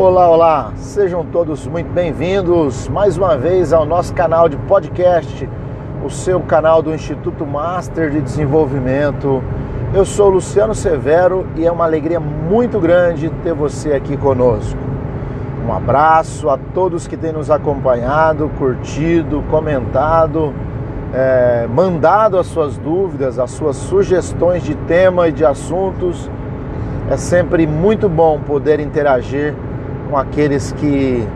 Olá, olá, sejam todos muito bem-vindos mais uma vez ao nosso canal de podcast, o seu canal do Instituto Master de Desenvolvimento. Eu sou Luciano Severo e é uma alegria muito grande ter você aqui conosco. Um abraço a todos que têm nos acompanhado, curtido, comentado, é, mandado as suas dúvidas, as suas sugestões de tema e de assuntos. É sempre muito bom poder interagir com aqueles que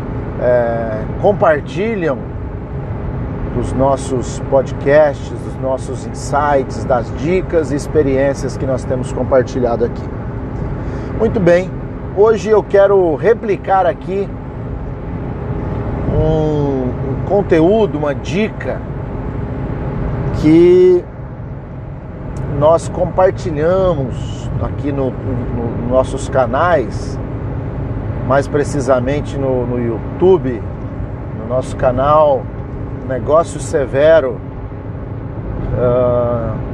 é, compartilham dos nossos podcasts, dos nossos insights, das dicas e experiências que nós temos compartilhado aqui. Muito bem, hoje eu quero replicar aqui um, um conteúdo, uma dica que nós compartilhamos aqui nos no, no nossos canais mais precisamente no, no YouTube, no nosso canal Negócio Severo. Uh,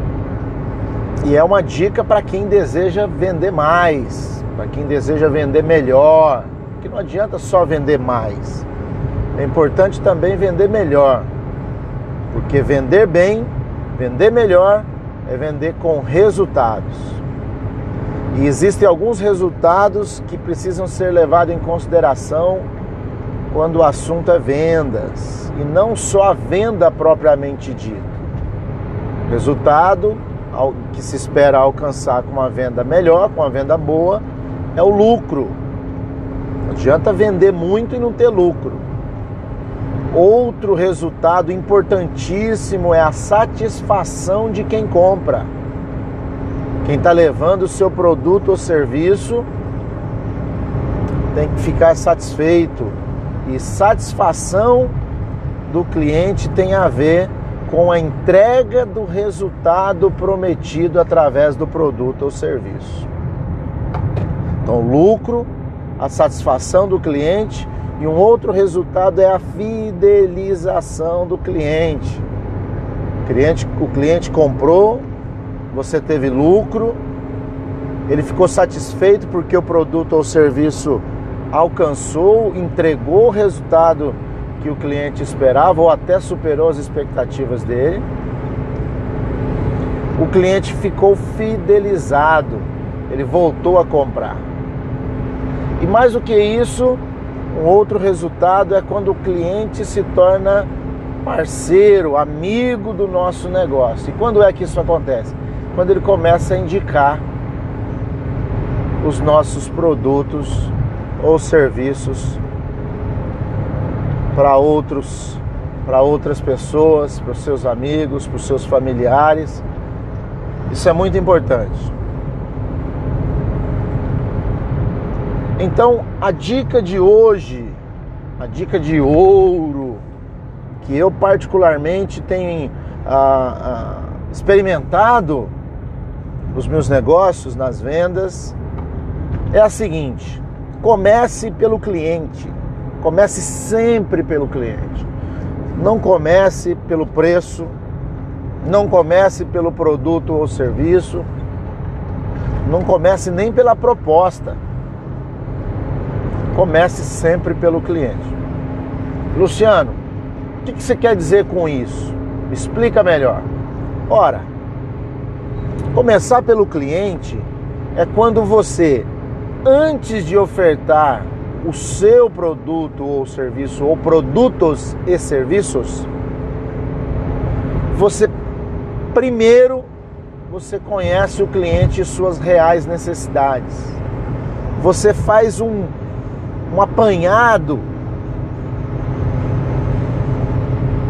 e é uma dica para quem deseja vender mais, para quem deseja vender melhor, que não adianta só vender mais. É importante também vender melhor, porque vender bem, vender melhor é vender com resultados. E existem alguns resultados que precisam ser levados em consideração quando o assunto é vendas e não só a venda propriamente dita. Resultado que se espera alcançar com uma venda melhor, com uma venda boa, é o lucro. Não adianta vender muito e não ter lucro. Outro resultado importantíssimo é a satisfação de quem compra. Quem está levando o seu produto ou serviço tem que ficar satisfeito. E satisfação do cliente tem a ver com a entrega do resultado prometido através do produto ou serviço. Então, lucro, a satisfação do cliente e um outro resultado é a fidelização do cliente. O cliente, o cliente comprou, você teve lucro, ele ficou satisfeito porque o produto ou serviço alcançou, entregou o resultado que o cliente esperava ou até superou as expectativas dele. O cliente ficou fidelizado, ele voltou a comprar. E mais do que isso, um outro resultado é quando o cliente se torna parceiro, amigo do nosso negócio. E quando é que isso acontece? Quando ele começa a indicar os nossos produtos ou serviços para outros, para outras pessoas, para os seus amigos, para os seus familiares. Isso é muito importante. Então, a dica de hoje, a dica de ouro, que eu particularmente tenho ah, ah, experimentado nos meus negócios, nas vendas, é a seguinte: comece pelo cliente. Comece sempre pelo cliente. Não comece pelo preço, não comece pelo produto ou serviço, não comece nem pela proposta. Comece sempre pelo cliente. Luciano, o que você quer dizer com isso? Explica melhor. Ora, Começar pelo cliente é quando você, antes de ofertar o seu produto ou serviço, ou produtos e serviços, você primeiro você conhece o cliente e suas reais necessidades. Você faz um, um apanhado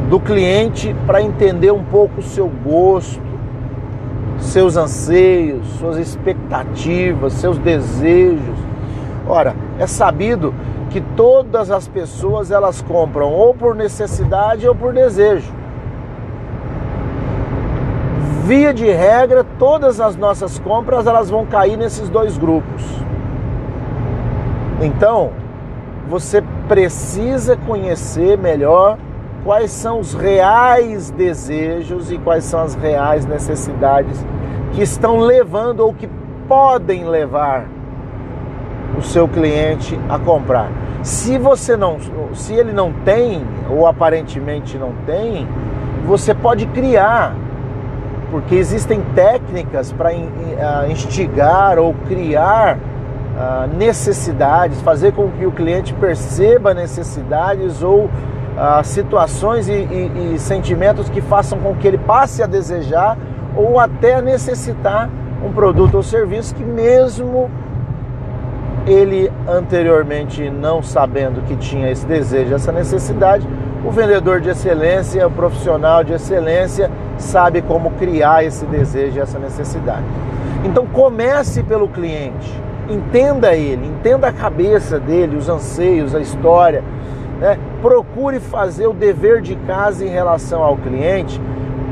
do cliente para entender um pouco o seu gosto, seus anseios, suas expectativas, seus desejos. Ora, é sabido que todas as pessoas elas compram ou por necessidade ou por desejo. Via de regra, todas as nossas compras elas vão cair nesses dois grupos. Então, você precisa conhecer melhor quais são os reais desejos e quais são as reais necessidades que estão levando ou que podem levar o seu cliente a comprar. Se você não, se ele não tem ou aparentemente não tem, você pode criar, porque existem técnicas para instigar ou criar ah, necessidades, fazer com que o cliente perceba necessidades ou ah, situações e, e, e sentimentos que façam com que ele passe a desejar ou até necessitar um produto ou serviço que mesmo ele anteriormente não sabendo que tinha esse desejo, essa necessidade, o vendedor de excelência, o profissional de excelência sabe como criar esse desejo essa necessidade. Então comece pelo cliente, entenda ele, entenda a cabeça dele, os anseios, a história, né? procure fazer o dever de casa em relação ao cliente,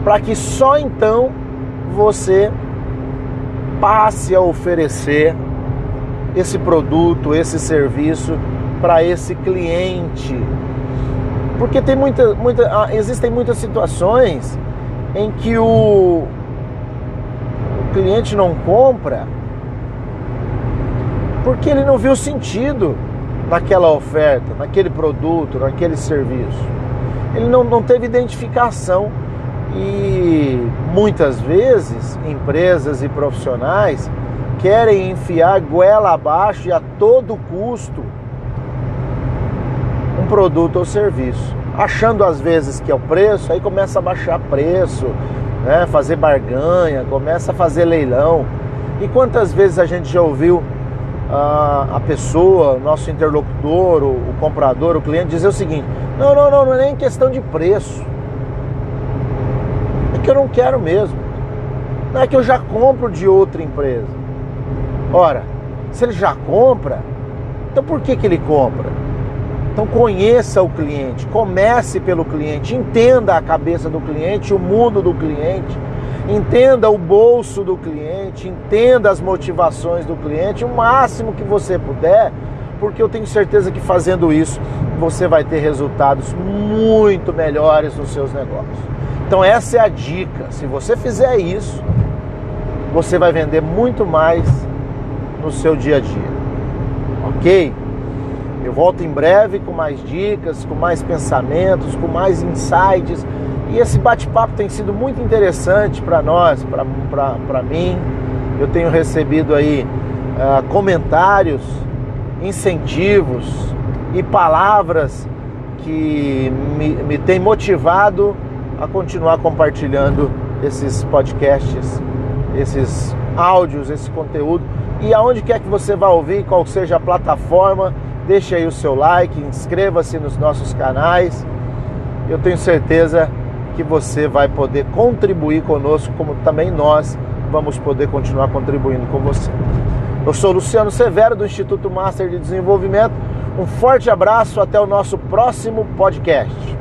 para que só então você passe a oferecer esse produto, esse serviço para esse cliente. Porque tem muita, muita, ah, existem muitas situações em que o, o cliente não compra porque ele não viu sentido naquela oferta, naquele produto, naquele serviço. Ele não, não teve identificação. E muitas vezes empresas e profissionais querem enfiar goela abaixo e a todo custo um produto ou serviço. Achando às vezes que é o preço, aí começa a baixar preço, né? fazer barganha, começa a fazer leilão. E quantas vezes a gente já ouviu a, a pessoa, nosso interlocutor, o, o comprador, o cliente dizer o seguinte: não, não, não, não é nem questão de preço. É que eu não quero mesmo. Não é que eu já compro de outra empresa. Ora, se ele já compra, então por que, que ele compra? Então conheça o cliente, comece pelo cliente, entenda a cabeça do cliente, o mundo do cliente, entenda o bolso do cliente, entenda as motivações do cliente, o máximo que você puder, porque eu tenho certeza que fazendo isso você vai ter resultados muito melhores nos seus negócios. Então essa é a dica. Se você fizer isso, você vai vender muito mais no seu dia a dia. Ok? Eu volto em breve com mais dicas, com mais pensamentos, com mais insights. E esse bate-papo tem sido muito interessante para nós, para mim. Eu tenho recebido aí uh, comentários, incentivos e palavras que me, me têm motivado a continuar compartilhando esses podcasts, esses áudios, esse conteúdo e aonde quer que você vá ouvir, qual seja a plataforma, deixe aí o seu like, inscreva-se nos nossos canais. Eu tenho certeza que você vai poder contribuir conosco, como também nós vamos poder continuar contribuindo com você. Eu sou Luciano Severo, do Instituto Master de Desenvolvimento. Um forte abraço, até o nosso próximo podcast.